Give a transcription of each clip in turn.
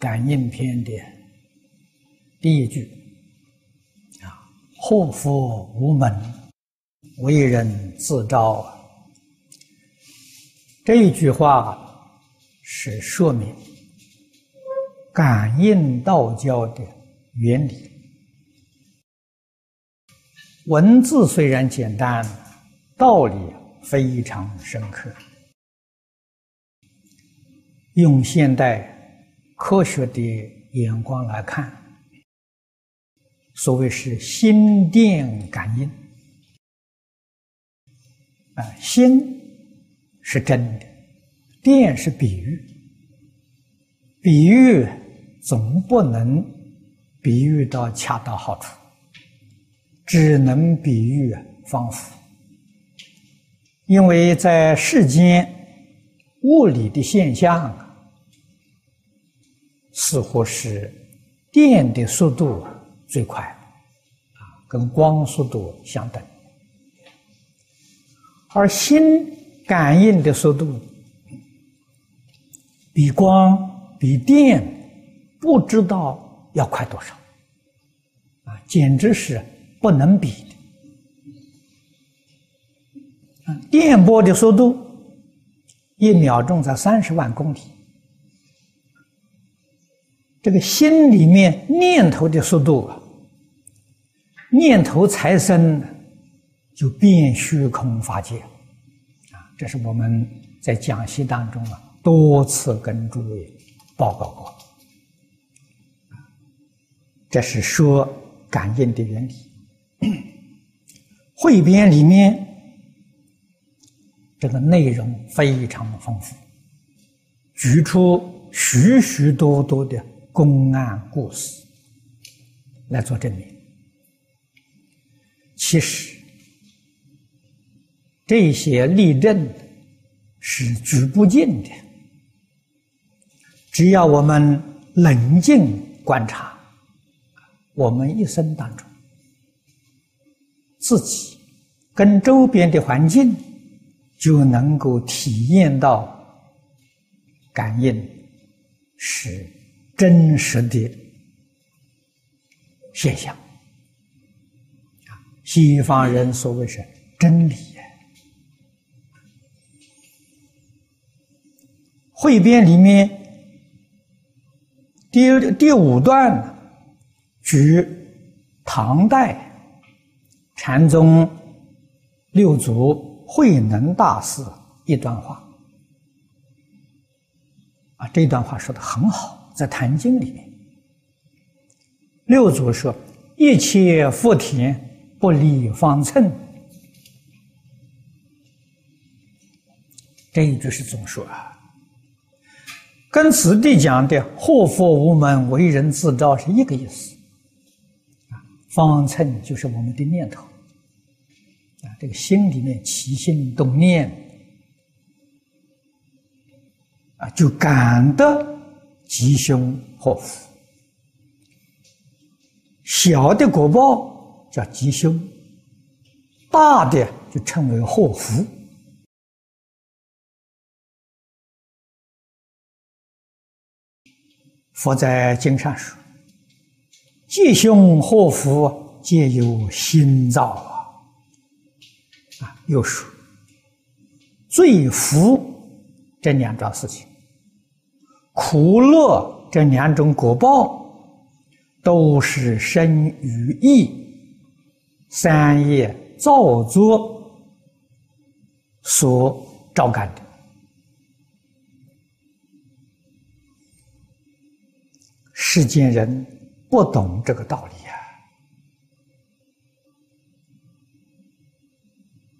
感应篇的第一句啊，祸福无门，为人自招。这一句话是说明感应道教的原理。文字虽然简单，道理非常深刻。用现代。科学的眼光来看，所谓是心电感应啊，心是真的，电是比喻，比喻总不能比喻到恰到好处，只能比喻方法，因为在世间物理的现象。似乎是电的速度最快，啊，跟光速度相等，而心感应的速度比光、比电不知道要快多少，啊，简直是不能比的。电波的速度一秒钟才三十万公里。这个心里面念头的速度啊，念头才生，就变虚空法界，啊，这是我们在讲习当中啊多次跟诸位报告过，这是说感应的原理。汇编里面这个内容非常丰富，举出许许多多的。公案故事来做证明。其实这些例证是举不尽的，只要我们冷静观察，我们一生当中自己跟周边的环境就能够体验到感应是。真实的现象啊，西方人所谓是真理。汇编里面第第五段举唐代禅宗六祖慧能大师一段话啊，这段话说的很好。在《坛经》里面，六祖说：“一切福田不离方寸。”这一句是怎么说啊？跟此地讲的“祸福无门，为人自招”是一个意思。方寸就是我们的念头，啊，这个心里面起心动念，啊，就感得。吉凶祸福，小的果报叫吉凶，大的就称为祸福。佛在经上说：“吉凶祸福皆由心造啊！”啊，又说：“罪福这两桩事情。”苦乐这两种果报，都是生于意三业造作所招感的。世间人不懂这个道理呀。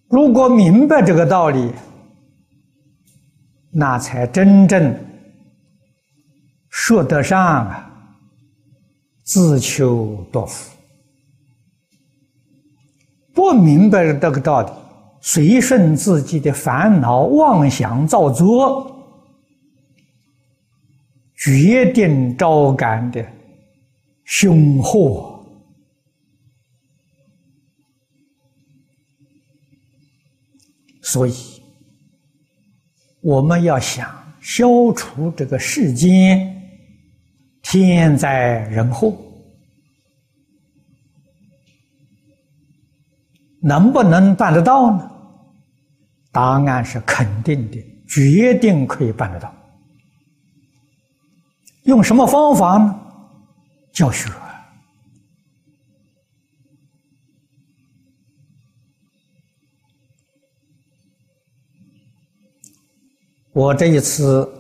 如果明白这个道理，那才真正。说得上啊，自求多福；不明白这个道理，随顺自己的烦恼妄想造作，决定招感的凶祸。所以，我们要想消除这个世间。天灾人祸，能不能办得到呢？答案是肯定的，决定可以办得到。用什么方法呢？教学。我这一次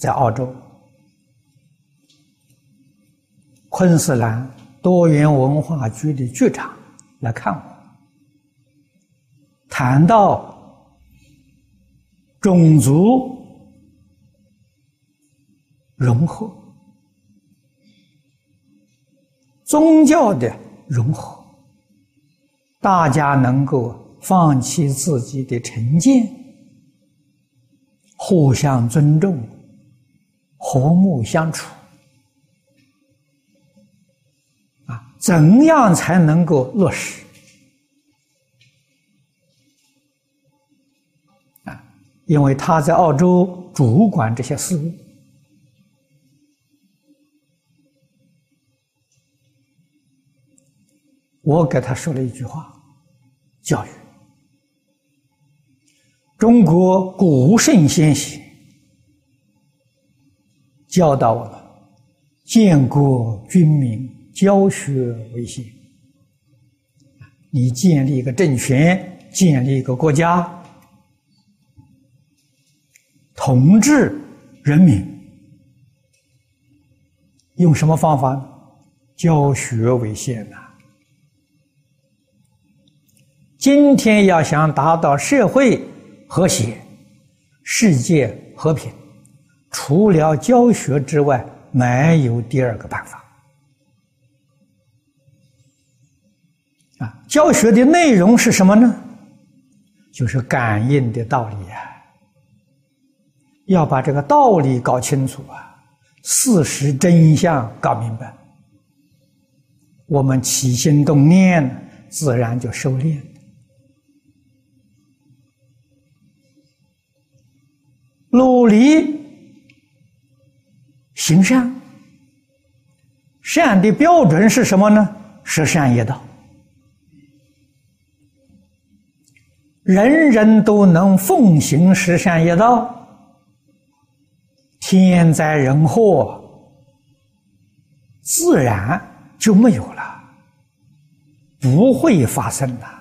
在澳洲昆士兰多元文化局的局长来看我，谈到种族融合、宗教的融合，大家能够放弃自己的成见。互相尊重，和睦相处，啊，怎样才能够落实？啊，因为他在澳洲主管这些事务，我给他说了一句话：教育。中国古圣先贤教导我们：建国军民，教学为先。你建立一个政权，建立一个国家，统治人民，用什么方法？教学为先呐！今天要想达到社会。和谐，世界和平，除了教学之外，没有第二个办法。啊，教学的内容是什么呢？就是感应的道理啊。要把这个道理搞清楚啊，事实真相搞明白，我们起心动念自然就收敛。努力行善，善的标准是什么呢？是善业道。人人都能奉行十善业道，天灾人祸自然就没有了，不会发生了。